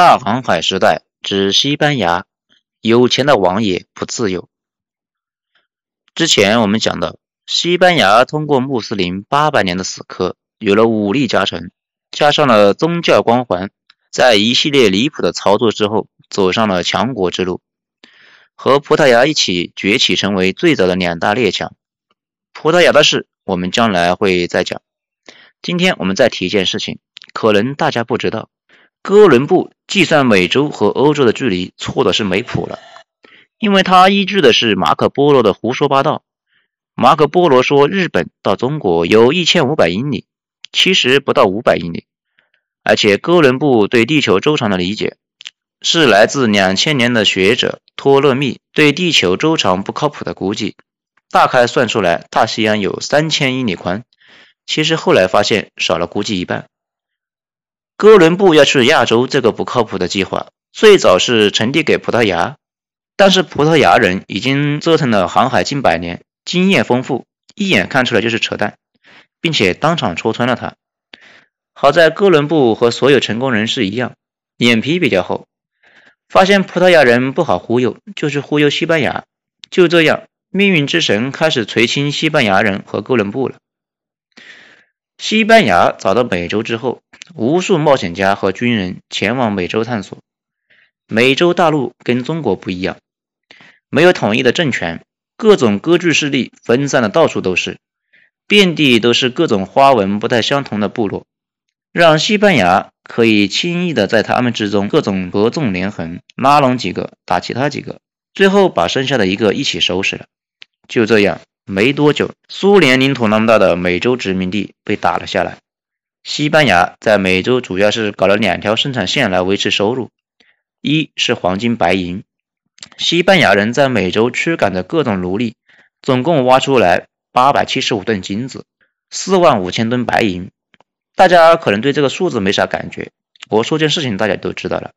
大航海时代指西班牙，有钱的王爷不自由。之前我们讲到，西班牙通过穆斯林八百年的死磕，有了武力加成，加上了宗教光环，在一系列离谱的操作之后，走上了强国之路，和葡萄牙一起崛起，成为最早的两大列强。葡萄牙的事，我们将来会再讲。今天我们再提一件事情，可能大家不知道。哥伦布计算美洲和欧洲的距离错的是没谱了，因为他依据的是马可波罗的胡说八道。马可波罗说日本到中国有一千五百英里，其实不到五百英里。而且哥伦布对地球周长的理解是来自两千年的学者托勒密对地球周长不靠谱的估计，大概算出来大西洋有三千英里宽，其实后来发现少了估计一半。哥伦布要去亚洲，这个不靠谱的计划最早是传递给葡萄牙，但是葡萄牙人已经折腾了航海近百年，经验丰富，一眼看出来就是扯淡，并且当场戳穿了他。好在哥伦布和所有成功人士一样，脸皮比较厚，发现葡萄牙人不好忽悠，就去忽悠西班牙。就这样，命运之神开始垂青西班牙人和哥伦布了。西班牙找到美洲之后，无数冒险家和军人前往美洲探索。美洲大陆跟中国不一样，没有统一的政权，各种割据势力分散的到处都是，遍地都是各种花纹不太相同的部落，让西班牙可以轻易的在他们之中各种合纵连横，拉拢几个打其他几个，最后把剩下的一个一起收拾了。就这样。没多久，苏联领土那么大的美洲殖民地被打了下来。西班牙在美洲主要是搞了两条生产线来维持收入，一是黄金白银。西班牙人在美洲驱赶的各种奴隶，总共挖出来八百七十五吨金子，四万五千吨白银。大家可能对这个数字没啥感觉，我说件事情大家都知道了。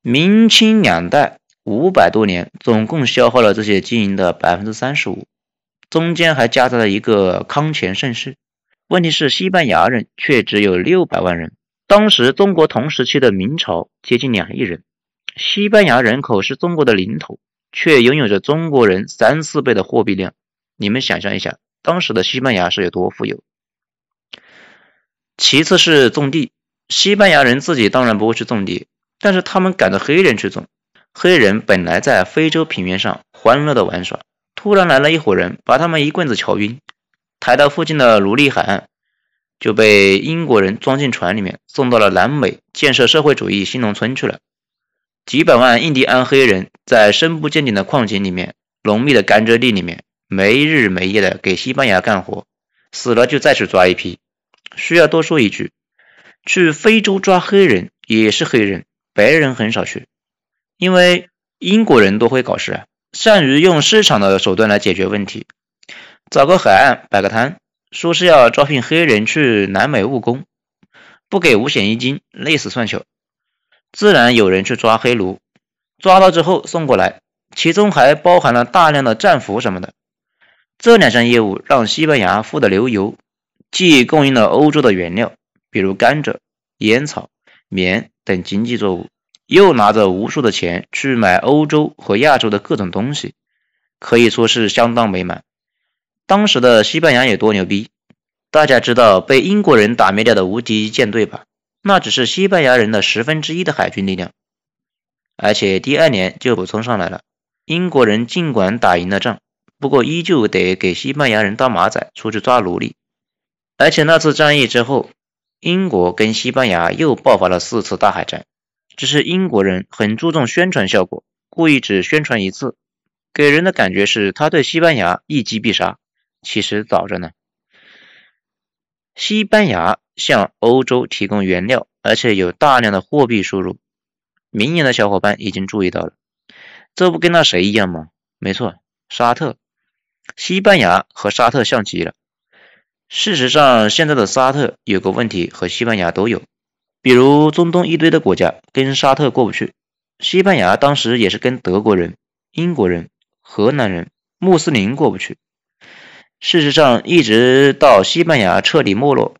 明清两代五百多年，总共消耗了这些金银的百分之三十五。中间还夹杂了一个康乾盛世，问题是西班牙人却只有六百万人。当时中国同时期的明朝接近两亿人，西班牙人口是中国的零头，却拥有着中国人三四倍的货币量。你们想象一下，当时的西班牙是有多富有？其次是种地，西班牙人自己当然不会去种地，但是他们赶着黑人去种。黑人本来在非洲平原上欢乐的玩耍。突然来了一伙人，把他们一棍子敲晕，抬到附近的奴隶海岸，就被英国人装进船里面，送到了南美建设社会主义新农村去了。几百万印第安黑人在深不见底的矿井里面、浓密的甘蔗地里面，没日没夜的给西班牙干活，死了就再去抓一批。需要多说一句，去非洲抓黑人也是黑人，白人很少去，因为英国人都会搞事啊。善于用市场的手段来解决问题，找个海岸摆个摊，说是要招聘黑人去南美务工，不给五险一金，累死算球，自然有人去抓黑奴，抓到之后送过来，其中还包含了大量的战俘什么的。这两项业务让西班牙富得流油，既供应了欧洲的原料，比如甘蔗、烟草、棉等经济作物。又拿着无数的钱去买欧洲和亚洲的各种东西，可以说是相当美满。当时的西班牙有多牛逼？大家知道被英国人打灭掉的无敌舰队吧？那只是西班牙人的十分之一的海军力量，而且第二年就补充上来了。英国人尽管打赢了仗，不过依旧得给西班牙人当马仔出去抓奴隶。而且那次战役之后，英国跟西班牙又爆发了四次大海战。只是英国人很注重宣传效果，故意只宣传一次，给人的感觉是他对西班牙一击必杀。其实早着呢。西班牙向欧洲提供原料，而且有大量的货币输入。明眼的小伙伴已经注意到了，这不跟那谁一样吗？没错，沙特。西班牙和沙特像极了。事实上，现在的沙特有个问题和西班牙都有。比如中东一堆的国家跟沙特过不去，西班牙当时也是跟德国人、英国人、荷兰人、穆斯林过不去。事实上，一直到西班牙彻底没落，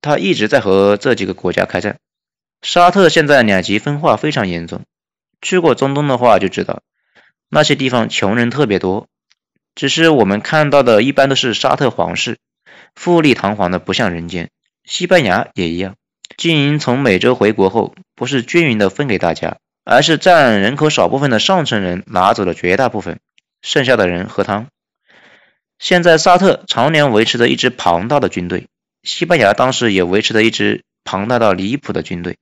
他一直在和这几个国家开战。沙特现在两极分化非常严重，去过中东的话就知道，那些地方穷人特别多。只是我们看到的一般都是沙特皇室，富丽堂皇的不像人间。西班牙也一样，金银从美洲回国后，不是均匀的分给大家，而是占人口少部分的上层人拿走了绝大部分，剩下的人喝汤。现在沙特常年维持着一支庞大的军队，西班牙当时也维持着一支庞大到离谱的军队。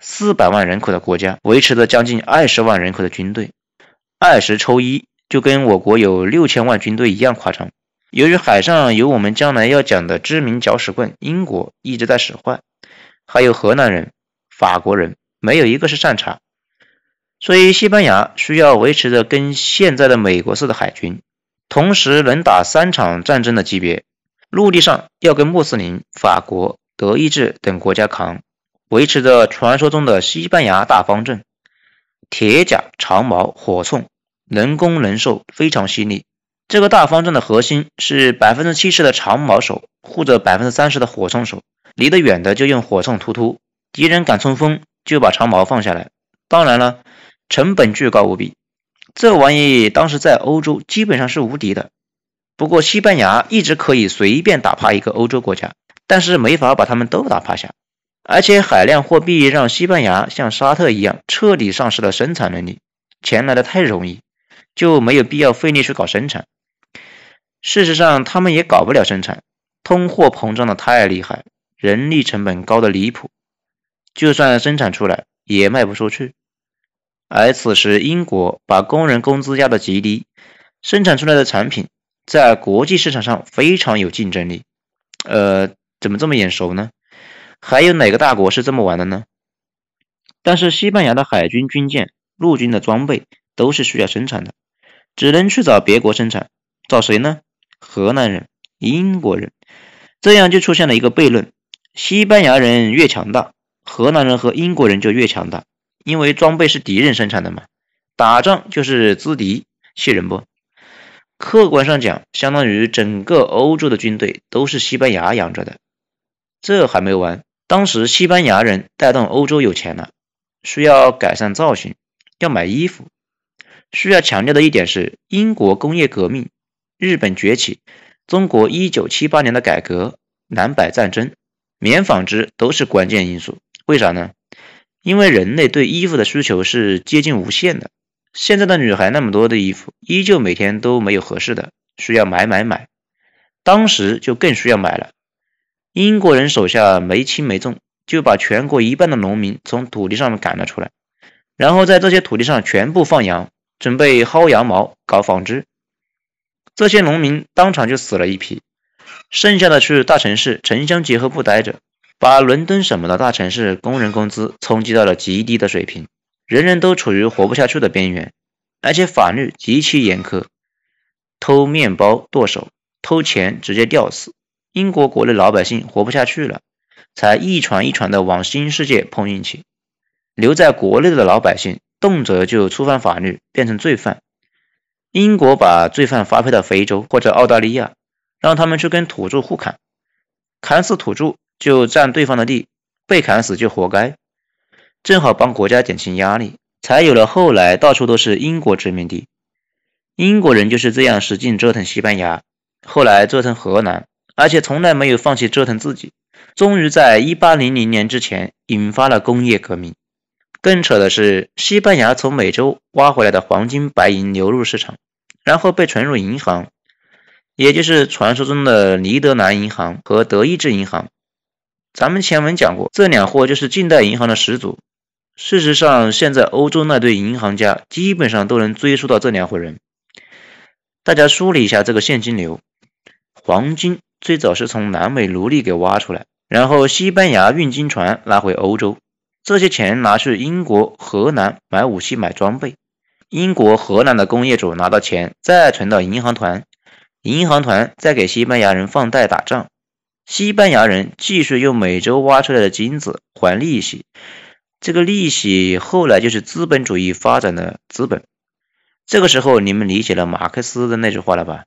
四百万人口的国家维持着将近二十万人口的军队，二十抽一就跟我国有六千万军队一样夸张。由于海上有我们将来要讲的知名搅屎棍英国一直在使坏，还有荷兰人、法国人，没有一个是善茬，所以西班牙需要维持着跟现在的美国似的海军，同时能打三场战争的级别。陆地上要跟穆斯林、法国、德意志等国家扛。维持着传说中的西班牙大方阵，铁甲、长矛、火铳，能攻能受，非常犀利。这个大方阵的核心是百分之七十的长矛手护着百分之三十的火铳手，离得远的就用火铳突突，敌人敢冲锋就把长矛放下来。当然了，成本巨高无比。这玩意当时在欧洲基本上是无敌的。不过西班牙一直可以随便打趴一个欧洲国家，但是没法把他们都打趴下。而且海量货币让西班牙像沙特一样彻底丧失了生产能力，钱来的太容易，就没有必要费力去搞生产。事实上，他们也搞不了生产，通货膨胀的太厉害，人力成本高的离谱，就算生产出来也卖不出去。而此时英国把工人工资压得极低，生产出来的产品在国际市场上非常有竞争力。呃，怎么这么眼熟呢？还有哪个大国是这么玩的呢？但是西班牙的海军军舰、陆军的装备都是需要生产的，只能去找别国生产。找谁呢？荷兰人、英国人。这样就出现了一个悖论：西班牙人越强大，荷兰人和英国人就越强大，因为装备是敌人生产的嘛。打仗就是资敌，气人不？客观上讲，相当于整个欧洲的军队都是西班牙养着的。这还没完。当时西班牙人带动欧洲有钱了，需要改善造型，要买衣服。需要强调的一点是，英国工业革命、日本崛起、中国一九七八年的改革、南北战争、棉纺织都是关键因素。为啥呢？因为人类对衣服的需求是接近无限的。现在的女孩那么多的衣服，依旧每天都没有合适的，需要买买买。当时就更需要买了。英国人手下没轻没重，就把全国一半的农民从土地上面赶了出来，然后在这些土地上全部放羊，准备薅羊毛搞纺织。这些农民当场就死了一批，剩下的去大城市城乡结合部待着，把伦敦什么的大城市工人工资冲击到了极低的水平，人人都处于活不下去的边缘，而且法律极其严苛，偷面包剁手，偷钱直接吊死。英国国内老百姓活不下去了，才一船一船的往新世界碰运气。留在国内的老百姓动辄就触犯法律，变成罪犯。英国把罪犯发配到非洲或者澳大利亚，让他们去跟土著互砍，砍死土著就占对方的地，被砍死就活该。正好帮国家减轻压力，才有了后来到处都是英国殖民地。英国人就是这样使劲折腾西班牙，后来折腾荷兰。而且从来没有放弃折腾自己，终于在一八零零年之前引发了工业革命。更扯的是，西班牙从美洲挖回来的黄金白银流入市场，然后被存入银行，也就是传说中的尼德兰银行和德意志银行。咱们前文讲过，这两货就是近代银行的始祖。事实上，现在欧洲那堆银行家基本上都能追溯到这两伙人。大家梳理一下这个现金流，黄金。最早是从南美奴隶给挖出来，然后西班牙运金船拉回欧洲，这些钱拿去英国、荷兰买武器、买装备。英国、荷兰的工业主拿到钱，再存到银行团，银行团在给西班牙人放贷打仗，西班牙人继续用美洲挖出来的金子还利息，这个利息后来就是资本主义发展的资本。这个时候，你们理解了马克思的那句话了吧？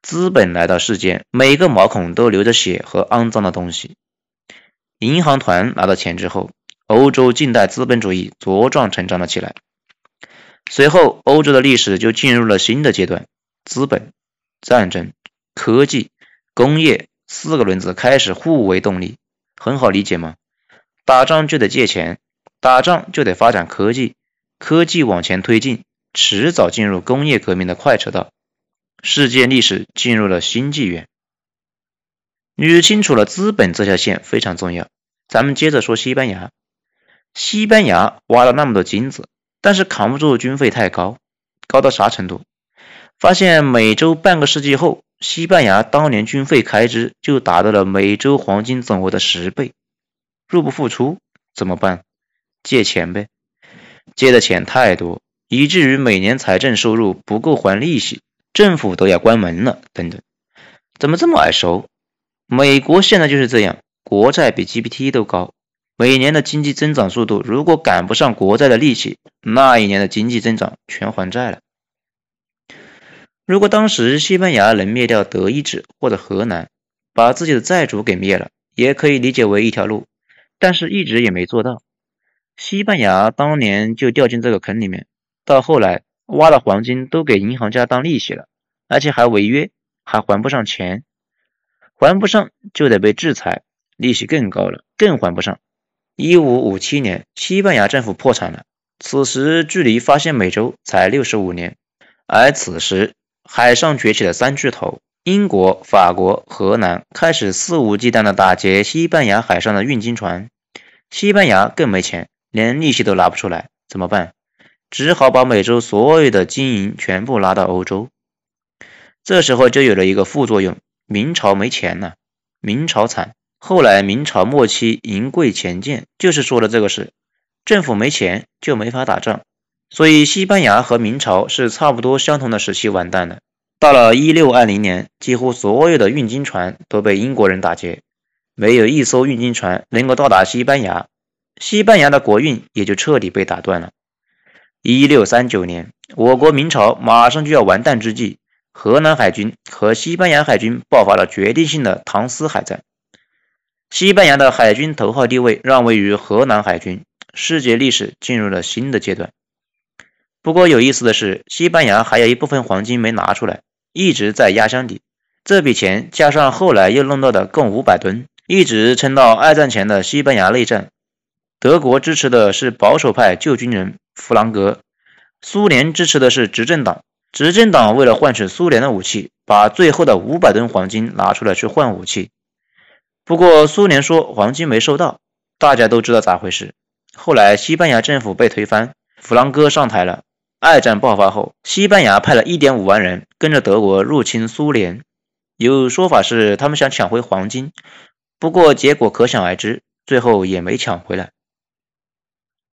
资本来到世间，每个毛孔都流着血和肮脏的东西。银行团拿到钱之后，欧洲近代资本主义茁壮成长了起来。随后，欧洲的历史就进入了新的阶段，资本、战争、科技、工业四个轮子开始互为动力，很好理解吗？打仗就得借钱，打仗就得发展科技，科技往前推进，迟早进入工业革命的快车道，世界历史进入了新纪元。捋清楚了资本这条线非常重要。咱们接着说西班牙，西班牙挖了那么多金子，但是扛不住军费太高，高到啥程度？发现美洲半个世纪后，西班牙当年军费开支就达到了美洲黄金总额的十倍。入不敷出怎么办？借钱呗。借的钱太多，以至于每年财政收入不够还利息，政府都要关门了。等等，怎么这么耳熟？美国现在就是这样，国债比 GPT 都高，每年的经济增长速度如果赶不上国债的利息，那一年的经济增长全还债了。如果当时西班牙能灭掉德意志或者荷兰，把自己的债主给灭了，也可以理解为一条路。但是一直也没做到，西班牙当年就掉进这个坑里面，到后来挖的黄金都给银行家当利息了，而且还违约，还还不上钱，还不上就得被制裁，利息更高了，更还不上。一五五七年，西班牙政府破产了，此时距离发现美洲才六十五年，而此时海上崛起的三巨头。英国、法国、荷兰开始肆无忌惮地打劫西班牙海上的运金船，西班牙更没钱，连利息都拿不出来，怎么办？只好把美洲所有的金银全部拉到欧洲。这时候就有了一个副作用：明朝没钱了，明朝惨。后来明朝末期银贵钱贱，就是说的这个事。政府没钱就没法打仗，所以西班牙和明朝是差不多相同的时期完蛋的。到了一六二零年，几乎所有的运金船都被英国人打劫，没有一艘运金船能够到达西班牙，西班牙的国运也就彻底被打断了。一六三九年，我国明朝马上就要完蛋之际，荷兰海军和西班牙海军爆发了决定性的唐斯海战，西班牙的海军头号地位让位于荷兰海军，世界历史进入了新的阶段。不过有意思的是，西班牙还有一部分黄金没拿出来。一直在压箱底，这笔钱加上后来又弄到的共五百吨，一直撑到二战前的西班牙内战。德国支持的是保守派旧军人弗朗哥，苏联支持的是执政党。执政党为了换取苏联的武器，把最后的五百吨黄金拿出来去换武器。不过苏联说黄金没收到，大家都知道咋回事。后来西班牙政府被推翻，弗朗哥上台了。二战爆发后，西班牙派了一点五万人跟着德国入侵苏联。有说法是他们想抢回黄金，不过结果可想而知，最后也没抢回来。